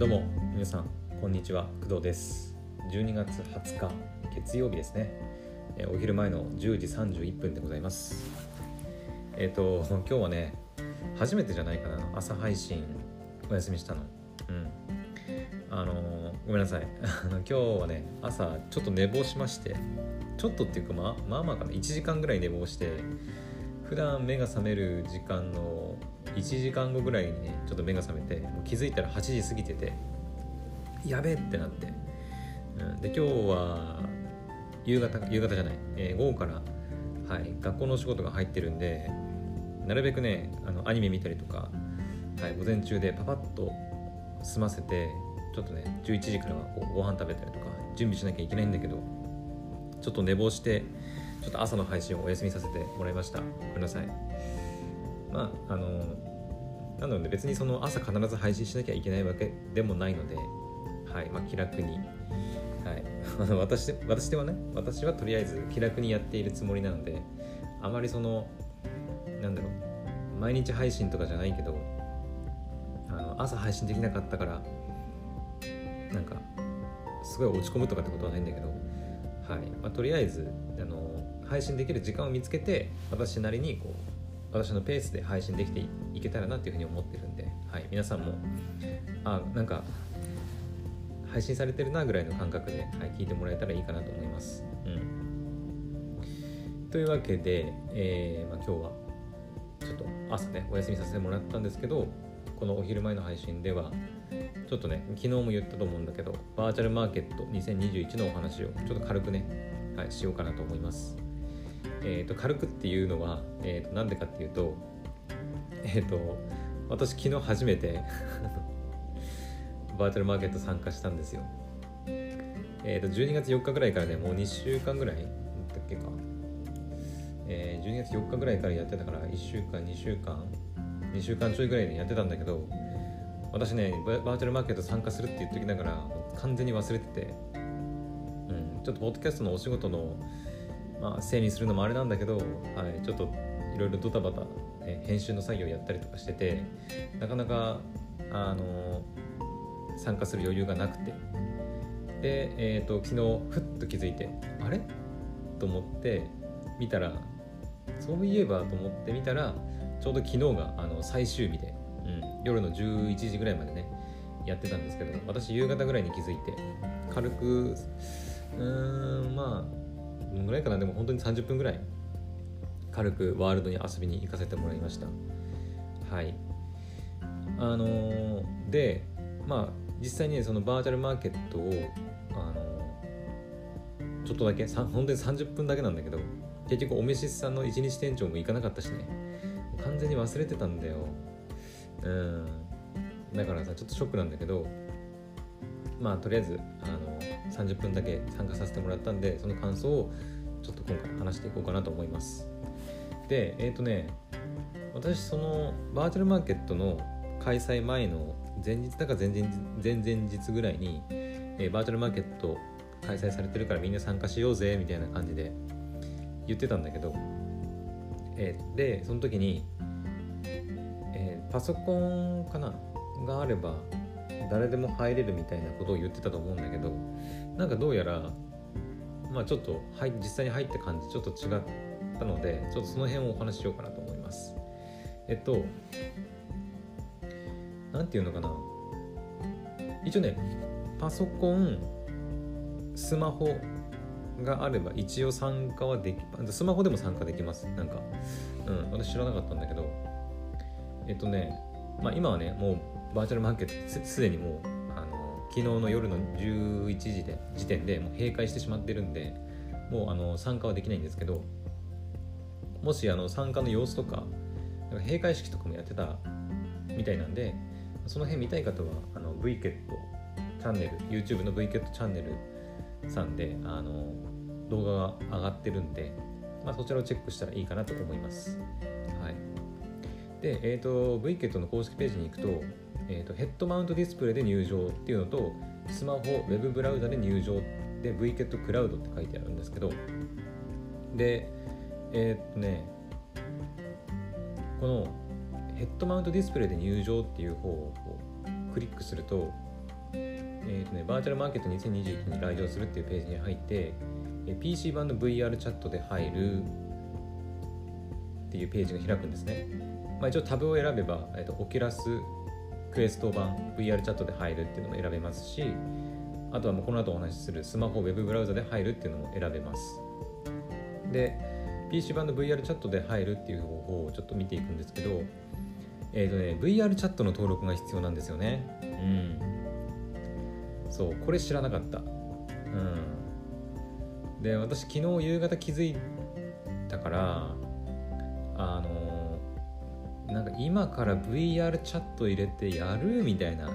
どうも皆さんこんにちは。工藤です。12月20日月曜日ですね。えお昼前の10時31分でございます。えっ、と今日はね初めてじゃないかな。朝配信お休みしたの。うん。あのーごめんなさい。あの今日はね朝ちょっと寝坊しましてちょっとっていうかまあまあまあかな。1時間ぐらい寝坊して普段目が覚める時間の1時間後ぐらいにねちょっと目が覚めてもう気づいたら8時過ぎててやべえってなって、うん、で今日は夕方夕方じゃない、えー午後から、はい、学校のお仕事が入ってるんでなるべくねあのアニメ見たりとか、はい、午前中でパパッと済ませてちょっとね11時からはこうご飯食べたりとか準備しなきゃいけないんだけどちょっと寝坊してちょっと朝の配信をお休みさせてもらいました。ごめんなさい。まああのなので別にその朝必ず配信しなきゃいけないわけでもないのではいまあ気楽に。はい。私私ではね私はとりあえず気楽にやっているつもりなのであまりそのなんだろう毎日配信とかじゃないけどあの朝配信できなかったからなんかすごい落ち込むとかってことはないんだけどはい。まあ、とりあえずあの配信できる時間を見つけて私なりにこう私のペースで配信できていけたらなっていうふうに思ってるんで、はい、皆さんもあなんか配信されてるなぐらいの感覚で、はい、聞いてもらえたらいいかなと思います。うん、というわけで、えーまあ、今日はちょっと朝ねお休みさせてもらったんですけどこのお昼前の配信ではちょっとね昨日も言ったと思うんだけどバーチャルマーケット2021のお話をちょっと軽くね、はい、しようかなと思います。えー、と軽くっていうのは、えー、となんでかっていうとえっ、と私昨日初めて バーチャルマーケット参加したんですよ。えー、と12月4日ぐらいからねもう2週間ぐらいだっけか、えー12月4日ぐらいからやってたから1週間2週間2週間ちょいぐらいでやってたんだけど私ねバーチャルマーケット参加するって言っときながら完全に忘れてて、うん、ちょっとポッドキャストのお仕事の、まあ、せいにするのもあれなんだけど、はい、ちょっといろいろドタバタ、ね、編集の作業やったりとかしててなかなかあの参加する余裕がなくて。で、えー、と昨日ふっと気づいてあれ？と思って見たらそういえばと思って見たらちょうど昨日があの最終日で、うん、夜の11時ぐらいまでねやってたんですけど私夕方ぐらいに気づいて軽くうーんまあどんぐらいかな。でも本当に30分ぐらい。軽くワールドに遊びに行かせてもらいました。はい。あのーでまあ実際にそのバーチャルマーケットをあのーちょっとだけ本当に30分だけなんだけど結局お飯さんの一日店長も行かなかったしね。完全に忘れてたんだよ。うん。だからさちょっとショックなんだけどまあとりあえずあの30分だけ参加させてもらったんでその感想をちょっと今回話していこうかなと思います。でえっ、とね私そのバーチャルマーケットの開催前の前日だか前々前々日ぐらいに、えーバーチャルマーケット開催されてるからみんな参加しようぜみたいな感じで言ってたんだけど、えーでその時に、えーパソコンかな？があれば誰でも入れるみたいなことを言ってたと思うんだけどなんかどうやらまあちょっと入実際に入った感じちょっと違ったのでちょっとその辺をお話ししようかなと思います。えっとなんていうのかな。一応ねパソコンスマホがあれば一応参加はできスマホでも参加できます。なんかうん私知らなかったんだけど。えっとねまあ今はねもうバーチャルマーケットすでにもうあの昨日の夜の11時で時点でもう閉会してしまってるんでもうあの参加はできないんですけどもしあの参加の様子とかなんか閉会式とかもやってたみたいなんでその辺見たい方はあの VKET チャンネル YouTube の VKET チャンネルさんであの動画が上がってるんで、まあ、そちらをチェックしたらいいかなと思います。はい、で、えー、と VKET の公式ページに行くと,、えー、とヘッドマウントディスプレイで入場っていうのとスマホ、ウェブブラウザで入場で VKET クラウドって書いてあるんですけどでえっ、とねこのヘッドマウントディスプレイで入場っていう方をクリックするとえーとね、バーチャルマーケット2021に来場するっていうページに入って、PC 版の VR チャットで入るっていうページが開くんですね。まあ、一応タブを選べば、えーと、オキュラスクエスト版 VR チャットで入るっていうのも選べますし、あとはもうこの後お話しするスマホウェブブラウザで入るっていうのも選べます。で、PC 版の VR チャットで入るっていう方法をちょっと見ていくんですけど、えっ、ー、とね、VR チャットの登録が必要なんですよね。うん。そう、これ知らなかった。うん。で、私昨日夕方気づいたから、あのなんか今から VR チャット入れてやるみたいな。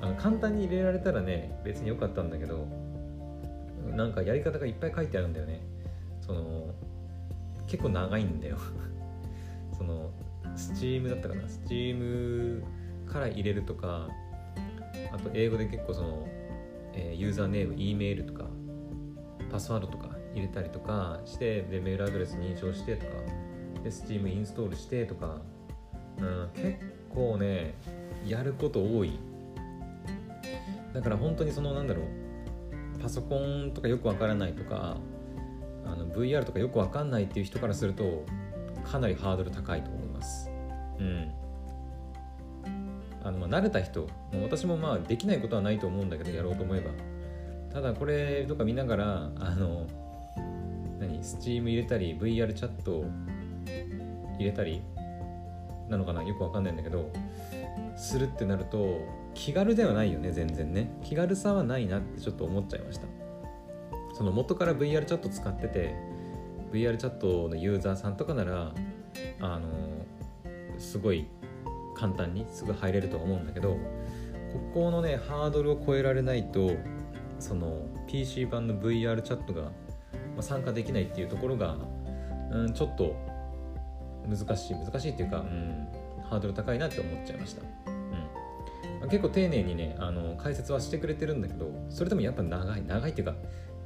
あの簡単に入れられたらね別に良かったんだけどなんかやり方がいっぱい書いてあるんだよね。その結構長いんだよ。その Steam だったかな。Steam から入れるとかあと英語で結構その、え、ユーザーネーム E メールとかパスワードとか入れたりとかしてでメールアドレス認証してとか。Steam インストールしてとか、うん、結構ねやること多い。だから本当にそのなんだろう。パソコンとかよくわからないとかあの VR とかよくわかんないっていう人からするとかなりハードル高いと思います。うん。あのまあ慣れた人もう私もまあできないことはないと思うんだけどやろうと思えば。ただこれとか見ながらあの何 Steam 入れたり VR チャット入れたりなのかなよくわかんないんだけどするってなると気軽ではないよね全然ね。気軽さはないなってちょっと思っちゃいました。その元から VR チャット使ってて VR チャットのユーザーさんとかならあのすごい簡単にすぐ入れると思うんだけどここのねハードルを超えられないとその PC 版の VR チャットが参加できないっていうところが、うん、ちょっと難しい難しいっていうか、うん、ハードル高いなって思っちゃいました、うん、結構丁寧にねあの解説はしてくれてるんだけどそれでもやっぱ長い長いっていうか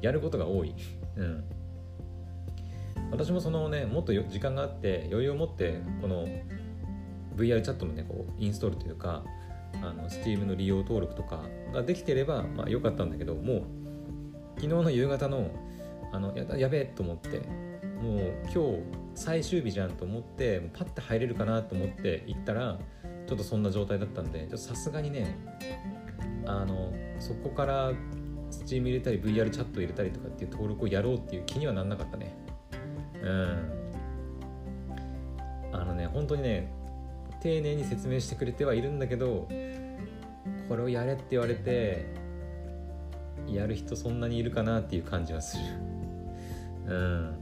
やることが多い。うん。私もそのね、もっと時間があって余裕を持ってこの VR チャットのね、こうインストールというか、あの Steam の利用登録とかができてれば、まあ良かったんだけど、もう昨日の夕方のあのややべえと思って、もう今日最終日じゃんと思って、パッて入れるかなと思って行ったら、ちょっとそんな状態だったんで、さすがにね、あのそこから Steam 入れたり VR チャット入れたりとかっていう登録をやろうっていう気にはなんなかったね。うん。あのね本当にね丁寧に説明してくれてはいるんだけどこれをやれって言われてやる人そんなにいるかなっていう感じはする。うん。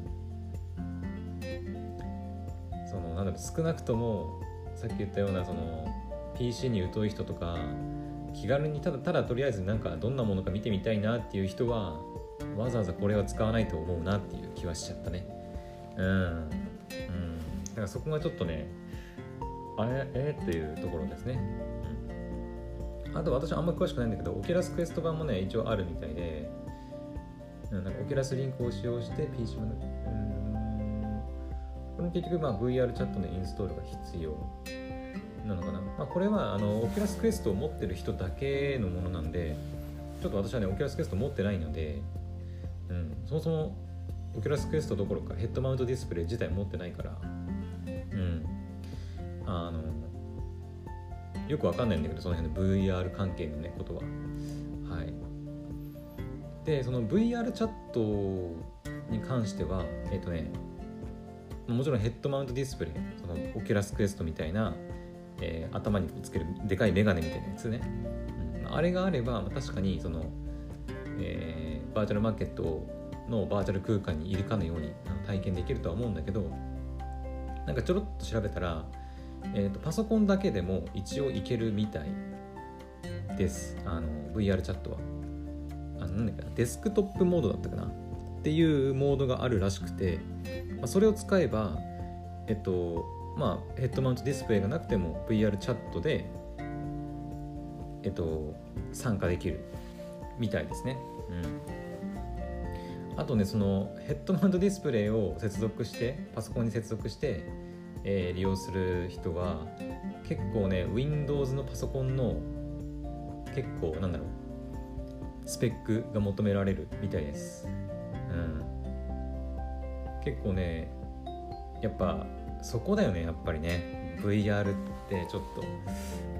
少なくともさっき言ったようなその PC に疎い人とか気軽にただただとりあえずなんかどんなものか見てみたいなっていう人はわざわざこれは使わないと思うなっていう気はしちゃったね。うん。うん。だからそこがちょっとねあれえっていうところですね、うん、あと私あんま詳しくないんだけど Oculus Quest 版もね一応あるみたいでなんか Oculus Link を使用して PC もうんこれ結局まあ VR チャットのインストールが必要なのかな、まあ、これはあの Oculus Quest を持ってる人だけのものなんでちょっと私はね Oculus Quest 持ってないので、うん、そもそも Oculus Quest どころかヘッドマウントディスプレイ自体持ってないからうん。あのよくわかんないんだけどその辺の VR 関係のねことは。はい。でその VR チャットに関してはえっ、とねもちろんヘッドマウントディスプレイその Oculus Quest みたいなえー、頭につけるでかいメガネみたいなやつね、うん、あれがあればま確かにその、えー、バーチャルマーケットのバーチャル空間にいるかのように体験できるとは思うんだけどなんかちょろっと調べたら、えーと、パソコンだけでも一応いけるみたいです。あの VR チャットは。あなんだっけなデスクトップモードだったかな。っていうモードがあるらしくて、まあ、それを使えばえっとまあ、ヘッドマウントディスプレイがなくても VR チャットで、えっと、参加できるみたいですね。うん、あとねそのヘッドマウントディスプレイを接続してパソコンに接続して、えー、利用する人は結構ね Windows のパソコンの結構なんだろうスペックが求められるみたいです。うん。結構ねやっぱそこだよねやっぱりね。VR ってちょっと。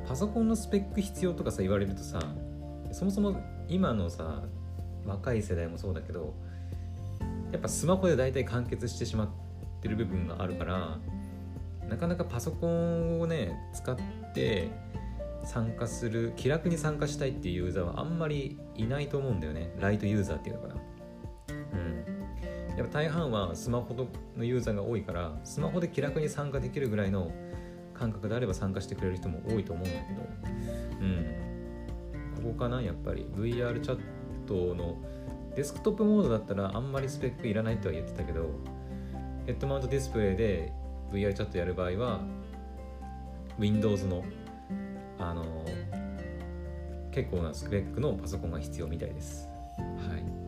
パソコンのスペック必要とかさ言われるとさそもそも今のさ若い世代もそうだけどやっぱスマホで大体完結してしまってる部分があるからなかなかパソコンをね使って参加する気楽に参加したいっていうユーザーはあんまりいないと思うんだよね。ライトユーザーっていうのかな。うん。やっぱ大半はスマホのユーザーが多いからスマホで気楽に参加できるぐらいの感覚であれば参加してくれる人も多いと思うんだけどうん。ここかなやっぱり。VR チャットのデスクトップモードだったらあんまりスペックいらないとは言ってたけどヘッドマウントディスプレイで VR チャットやる場合は Windows のあの結構なスペックのパソコンが必要みたいです。はい。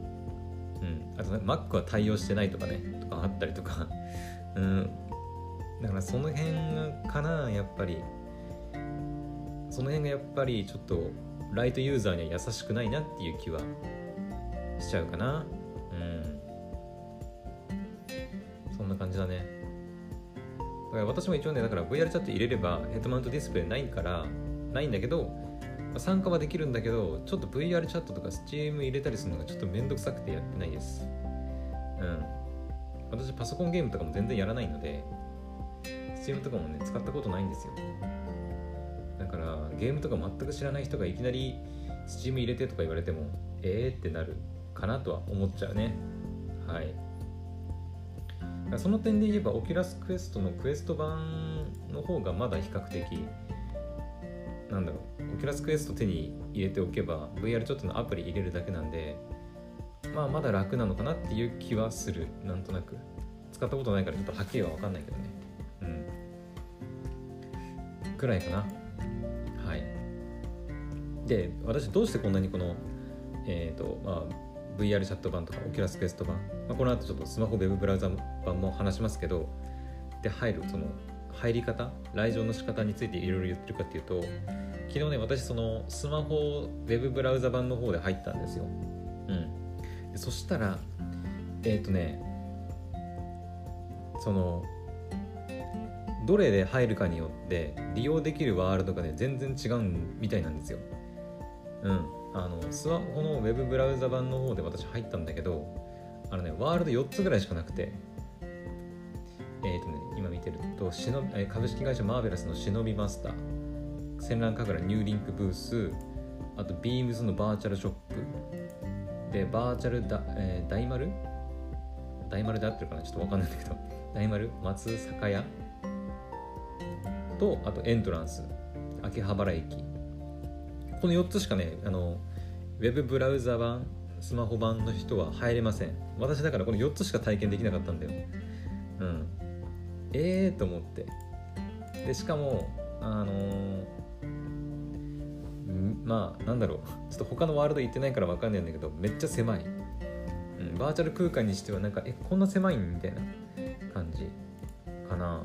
うん。あと、ね、Mac は対応してないとかねとかあったりとか。うん。だからその辺かなやっぱり。その辺がやっぱりちょっとライトユーザーには優しくないなっていう気はしちゃうかな。うん。そんな感じだね。だから私も一応ねだから VR チャット入れればヘッドマウントディスプレイないからないんだけど参加はできるんだけどちょっと VR チャットとか Steam 入れたりするのがちょっとめんどくさくてやってないです。うん。私パソコンゲームとかも全然やらないので Steam とかもね使ったことないんですよ。だからゲームとか全く知らない人がいきなり Steam 入れてとか言われてもえーってなるかなとは思っちゃうね。はい。その点で言えば Oculus Quest のクエスト版の方がまだ比較的なんだろう。 Oculus Quest 手に入れておけば VR ちょっとのアプリ入れるだけなんでまあまだ楽なのかなっていう気はする。なんとなく。使ったことないからちょっとはっきりは分かんないけどね。うん。くらいかな。はい。で私どうしてこんなにこのえっ、ー、とまあ VR チャット版とか Oculus Quest 版、まあ、この後ちょっとスマホウェブブラウザ版も話しますけどで入るその入り方来場の仕方についていろいろ言ってるかっていうと昨日ね私そのスマホウェブブラウザ版の方で入ったんですよ。うん。でそしたらえっ、ー、とねそのどれで入るかによって利用できるワールドがね全然違うみたいなんですよ。うん。あのスマホのウェブブラウザ版の方で私入ったんだけどあのねワールド4つぐらいしかなくてえ、ー、とね今見てるとしの株式会社マーベラスの忍びマスター。戦乱神楽ニューリンクブース。あとビームズのバーチャルショップ。でバーチャルだ、えー、大丸？大丸で合ってるかな？ちょっとわかんないんだけど。大丸？松坂屋？とあとエントランス。秋葉原駅。この4つしかねあのウェブブラウザ版スマホ版の人は入れません。私だからこの4つしか体験できなかったんだよ。ええー、と思って。でしかもあのー、まあなんだろう。ちょっと他のワールド行ってないから分かんないんだけどめっちゃ狭い、うん、バーチャル空間にしてはなんかえこんな狭いんみたいな感じかな。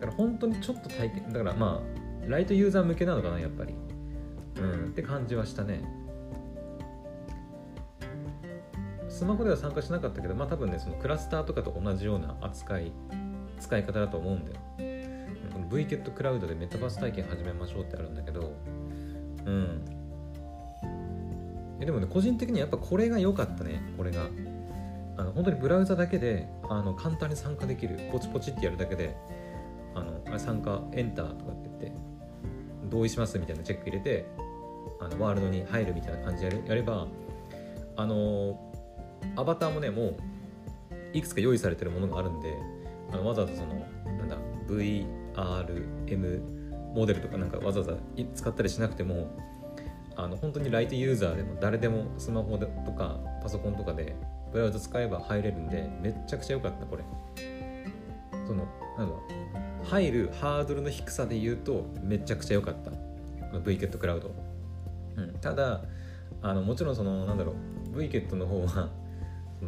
だから本当にちょっと体験だからまあライトユーザー向けなのかなやっぱり。うんって感じはしたね。スマホでは参加しなかったけどまあ多分ねそのクラスターとかと同じような扱い使い方だと思うんだよ。この VKET クラウドでメタバース体験始めましょうってあるんだけどうん。えでもね個人的にやっぱこれが良かったねこれが。あの本当にブラウザだけであの簡単に参加できるポチポチってやるだけであのあれ参加エンターとかって言って同意しますみたいなチェック入れてあのワールドに入るみたいな感じでやればあのアバターもねもういくつか用意されてるものがあるんであのわざわざそのなんだ VRM モデルとかなんかわざわざ使ったりしなくてもあの本当にライトユーザーでも誰でもスマホでとかパソコンとかでブラウザ使えば入れるんでめちゃくちゃ良かったこれ。そのなんだ入るハードルの低さで言うとめちゃくちゃ良かった。 Vket Cloud。うん、ただあのもちろんそのなんだろう VKET の方は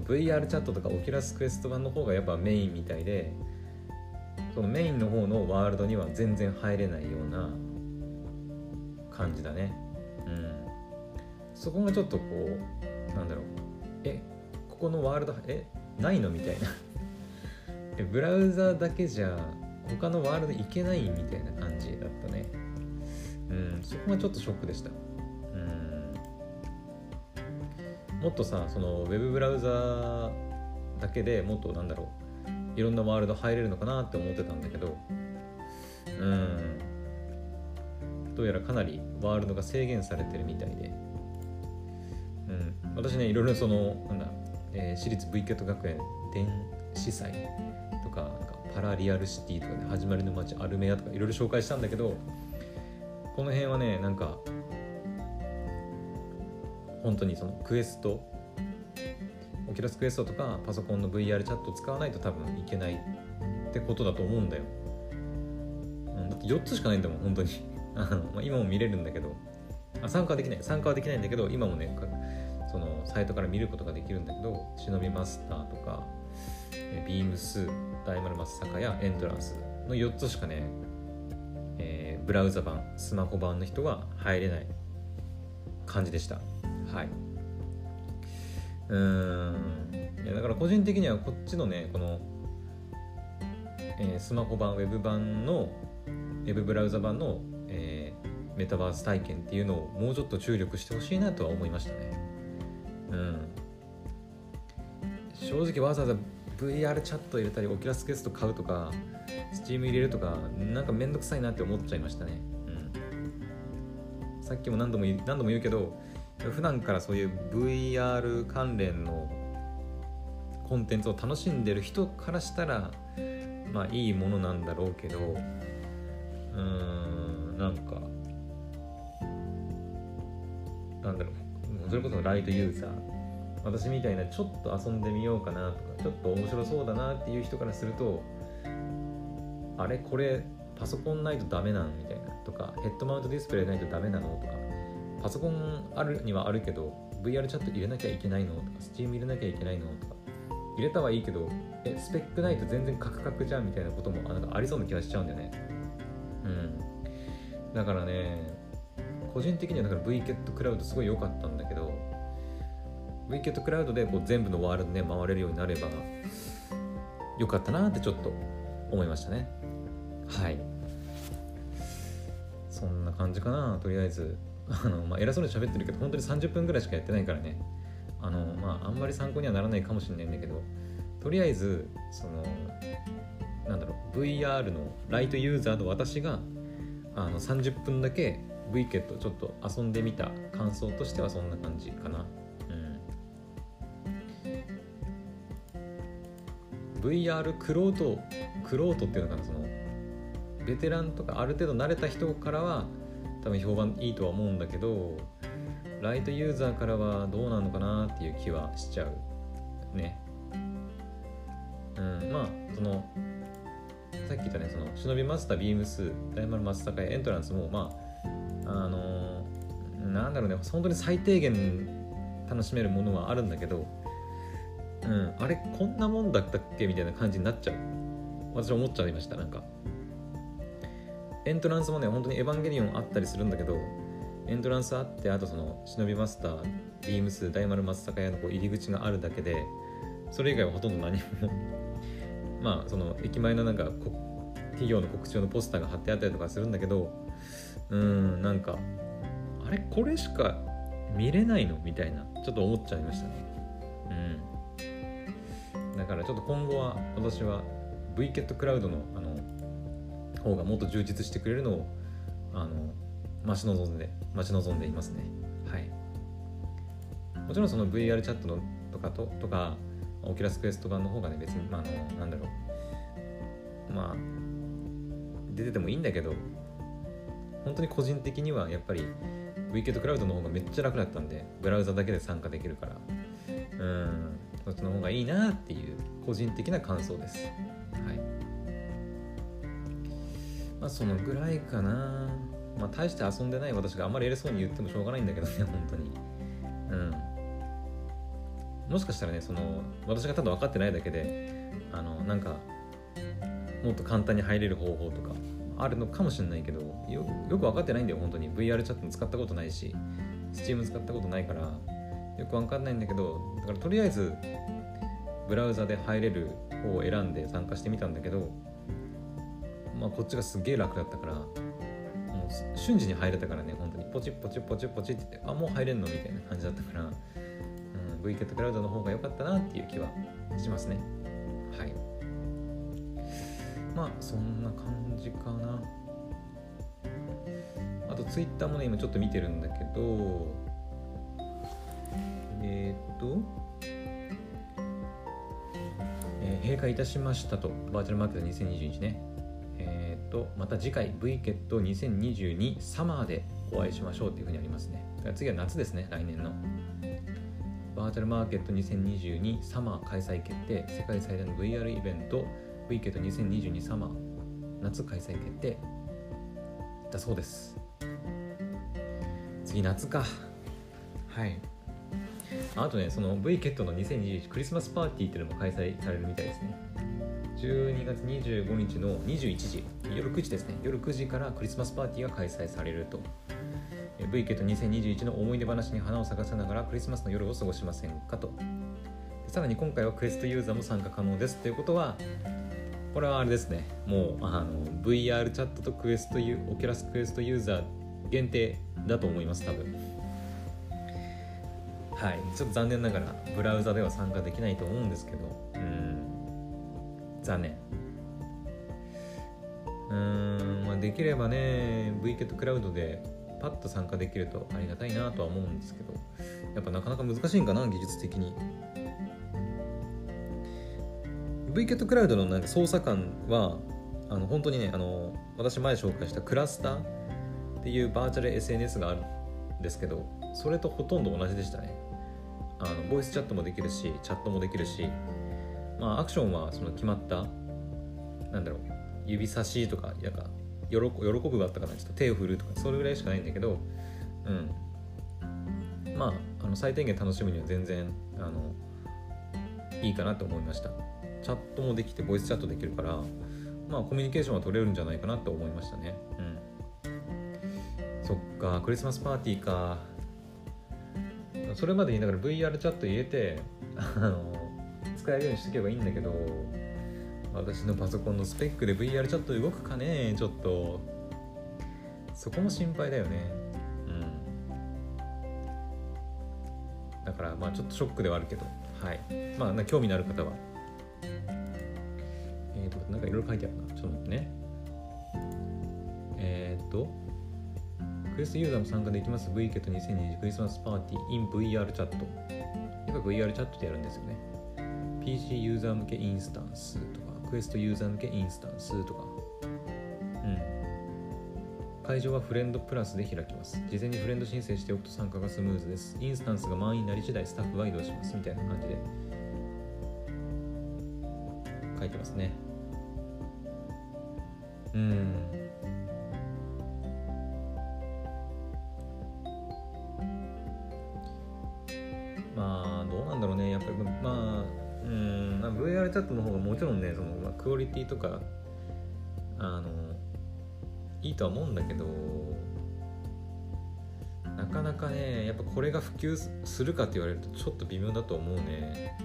VR チャットとか Oculus Quest 版の方がやっぱメインみたいでそのメインの方のワールドには全然入れないような感じだね。うん。そこがちょっとこうなんだろう。えここのワールドえないのみたいな。え ブラウザだけじゃ他のワールド行けないみたいな感じだったね。うん。そこがちょっとショックでした。もっとさそのウェブブラウザだけでもっとなんだろういろんなワールド入れるのかなって思ってたんだけどうん。どうやらかなりワールドが制限されてるみたいで、うん、私ねいろいろそのなんだ、えー、私立 V ケット学園電子祭とかなんかパラリアルシティとかね始まりの街アルメアとかいろいろ紹介したんだけどこの辺はねなんか本当にそのクエストオキラスクエストとかパソコンの VR チャット使わないと多分いけないってことだと思うんだよ、うん、だって4つしかないんだもん本当に。あの、まあ、今も見れるんだけど。あ参加はできない。参加はできないんだけど今もねそのサイトから見ることができるんだけど忍びマスターとかビームス大丸松坂やエントランスの4つしかね、えー、ブラウザ版スマホ版の人は入れない感じでした。はい。うん。いやだから個人的にはこっちのねこの、えー、スマホ版ウェブ版のウェブブラウザ版の、えー、メタバース体験っていうのをもうちょっと注力してほしいなとは思いましたね。うん。正直わざわざ VR チャット入れたりオキュラスケースト買うとか Steam 入れるとかなんかめんどくさいなって思っちゃいましたね、うん、さっきも何度も何度も言うけど普段からそういう VR 関連のコンテンツを楽しんでる人からしたらまあいいものなんだろうけどうーんなんかなんだろうそれこそライトユーザー私みたいなちょっと遊んでみようかなとかちょっと面白そうだなっていう人からするとあれこれパソコンないとダメなんみたいなとかヘッドマウントディスプレイないとダメなのとかパソコンあるにはあるけど VR チャット入れなきゃいけないの？とか Steam 入れなきゃいけないの？とか。入れたはいいけどえスペックないと全然カクカクじゃんみたいなこともなんかありそうな気がしちゃうんだよね。うん。だからね個人的にはだから VCAT クラウドすごい良かったんだけど VCAT クラウドでこう全部のワールドね回れるようになればよかったなってちょっと思いましたね。はい。そんな感じかなとりあえず。あの、まあ、偉そうに喋ってるけど本当に30分ぐらいしかやってないからね。あのまああんまり参考にはならないかもしれないんだけどとりあえずそのなんだろう VR のライトユーザーの私があの30分だけ VCAT ちょっと遊んでみた感想としてはそんな感じかな。うん。VR クロートクロートっていうのかなそのベテランとかある程度慣れた人からは多分評判いいとは思うんだけどライトユーザーからはどうなのかなっていう気はしちゃう。ね。うんまあそのさっき言ったねその忍びマスタービームス大丸松坂エントランスもまああのー、なんだろうね本当に最低限楽しめるものはあるんだけどうんあれこんなもんだったっけみたいな感じになっちゃう。私は思っちゃいましたなんか。エントランスもね本当にエヴァンゲリオンあったりするんだけどエントランスあってあとその忍びマスタービームス大丸松坂屋のこう入り口があるだけでそれ以外はほとんど何も まあその駅前のなんか企業の告知用のポスターが貼ってあったりとかするんだけどうんなんかあれこれしか見れないの？みたいなちょっと思っちゃいましたね。うん。だからちょっと今後は私は VCAT クラウドのあの方がもっと充実してくれるのをあの待ち望んで待ち望んでいますね。はい。もちろんその VR チャットのとかととか Oculus Quest 版の方がね別に、まあ、あのなんだろう。まあ出ててもいいんだけど本当に個人的にはやっぱり w ィ k e t クラウドの方がめっちゃ楽だったんでブラウザだけで参加できるから。うん。そっちの方がいいなっていう個人的な感想です。あそのぐらいかな。まあ大して遊んでない私があんまり偉そうに言ってもしょうがないんだけどね 本当に。うん。もしかしたらねその私がただ分かってないだけであのなんかもっと簡単に入れる方法とかあるのかもしれないけどよく分かってないんだよ本当に。VR チャット使ったことないし Steam 使ったことないからよく分かんないんだけどだからとりあえずブラウザで入れる方を選んで参加してみたんだけどまあこっちがすげえ楽だったからもう瞬時に入れたからね本当に。ポチッポチッポチッポチッって言ってあもう入れんの？みたいな感じだったから、うん、VCAT クラウドの方が良かったなっていう気はしますね。はい。まあそんな感じかな。あと Twitter もね今ちょっと見てるんだけどえー、っとえ、閉会いたしましたと。バーチャルマーケット2021ね、とまた次回 VKET2022 サマーでお会いしましょうっていうふうにありますね。次は夏ですね来年の。バーチャルマーケット2022サマー開催決定世界最大の VR イベント VKET2022 サマー夏開催決定。だそうです。次夏か。はい。あとねその VKET の2021クリスマスパーティーっていうのも開催されるみたいですね12月25日の21時夜9時ですね。夜9時からクリスマスパーティーが開催されると。VKET 2021の思い出話に花を咲かせながらクリスマスの夜を過ごしませんかと。さらに今回はクエストユーザーも参加可能ですということはこれはあれですね。もうあの VR チャットとクエストユ Oculus Quest ユーザー限定だと思います多分。はい。ちょっと残念ながらブラウザでは参加できないと思うんですけど。うん。残念。うん、まあ、できればね VKET クラウドでパッと参加できるとありがたいなとは思うんですけどやっぱなかなか難しいんかな技術的に。VKET クラウドのなんか操作感はあの本当にねあの私前紹介したクラスターっていうバーチャル SNS があるんですけどそれとほとんど同じでしたね。あのボイスチャットもできるしチャットもできるしまあアクションはその決まったなんだろう指差しとかやか喜喜ぶがあったかなちょっと手を振るとかそれぐらいしかないんだけどうん。まああの最低限楽しむには全然あのいいかなと思いました。チャットもできてボイスチャットできるからまあコミュニケーションは取れるんじゃないかなと思いましたね。うん。そっかクリスマスパーティーか。それまでにだから VR チャット入れてあの使えるようにしとけばいいんだけど私のパソコンのスペックで VR チャット動くかねちょっと。そこも心配だよね。うん。だからまあちょっとショックではあるけど。はい。まあ興味のある方は。えっ、ー、となんかいろいろ書いてあるな。ちょっと待ってね。えっ、ー、とクエストユーザーも参加できます。VKET2020 クリスマスパーティー in VRChat。やっぱ VR チャットでやるんですよね。PC ユーザー向けインスタンスとかクエストユーザー向けインスタンスとか。うん。会場はフレンドプラスで開きます。事前にフレンド申請しておくと参加がスムーズです。インスタンスが満員になり次第スタッフは移動します。みたいな感じで書いてますね。うん。まあ、VR チャットの方がもちろんねその、まあ、クオリティとかあのいいとは思うんだけどなかなかねやっぱこれが普及するかって言われるとちょっと微妙だと思うね。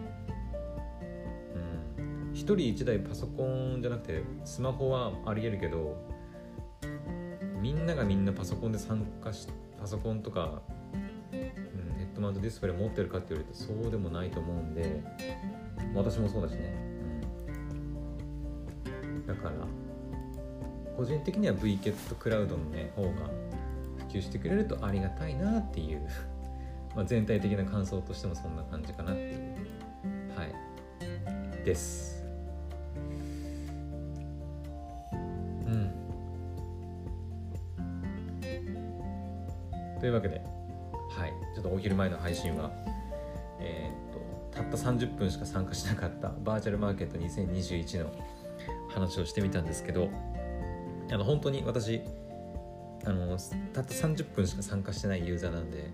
うん。1人1台パソコンじゃなくてスマホはありえるけどみんながみんなパソコンで参加しパソコンとか、うん、ヘッドマウントディスプレイ持ってるかって言われるとそうでもないと思うんで私もそうだしね、だから個人的には VKET クラウドのね方が普及してくれるとありがたいなっていう まあ全体的な感想としてもそんな感じかなっていうはいです。うん。というわけではいちょっとお昼前の配信はえー、たった30分しか参加しなかったバーチャルマーケット2021の話をしてみたんですけどあの本当に私あのたった30分しか参加してないユーザーなんで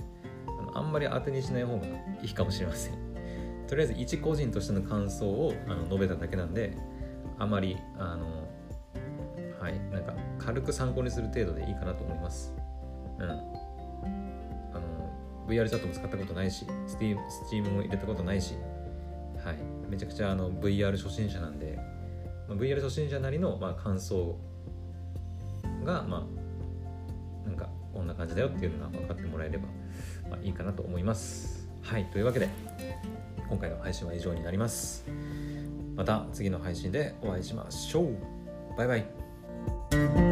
あのあんまり当てにしない方がいいかもしれません。とりあえず一個人としての感想をあの述べただけなんであまりあのはいなんか軽く参考にする程度でいいかなと思います。うん。あの VR チャットも使ったことないし Steam, Steam も入れたことないしはい。めちゃくちゃあの VR 初心者なんで、VR 初心者なりのまあ感想がまあなんかこんな感じだよっていうのが分かってもらえれば、まあ、いいかなと思います。はいというわけで今回の配信は以上になります。また次の配信でお会いしましょう。バイバイ。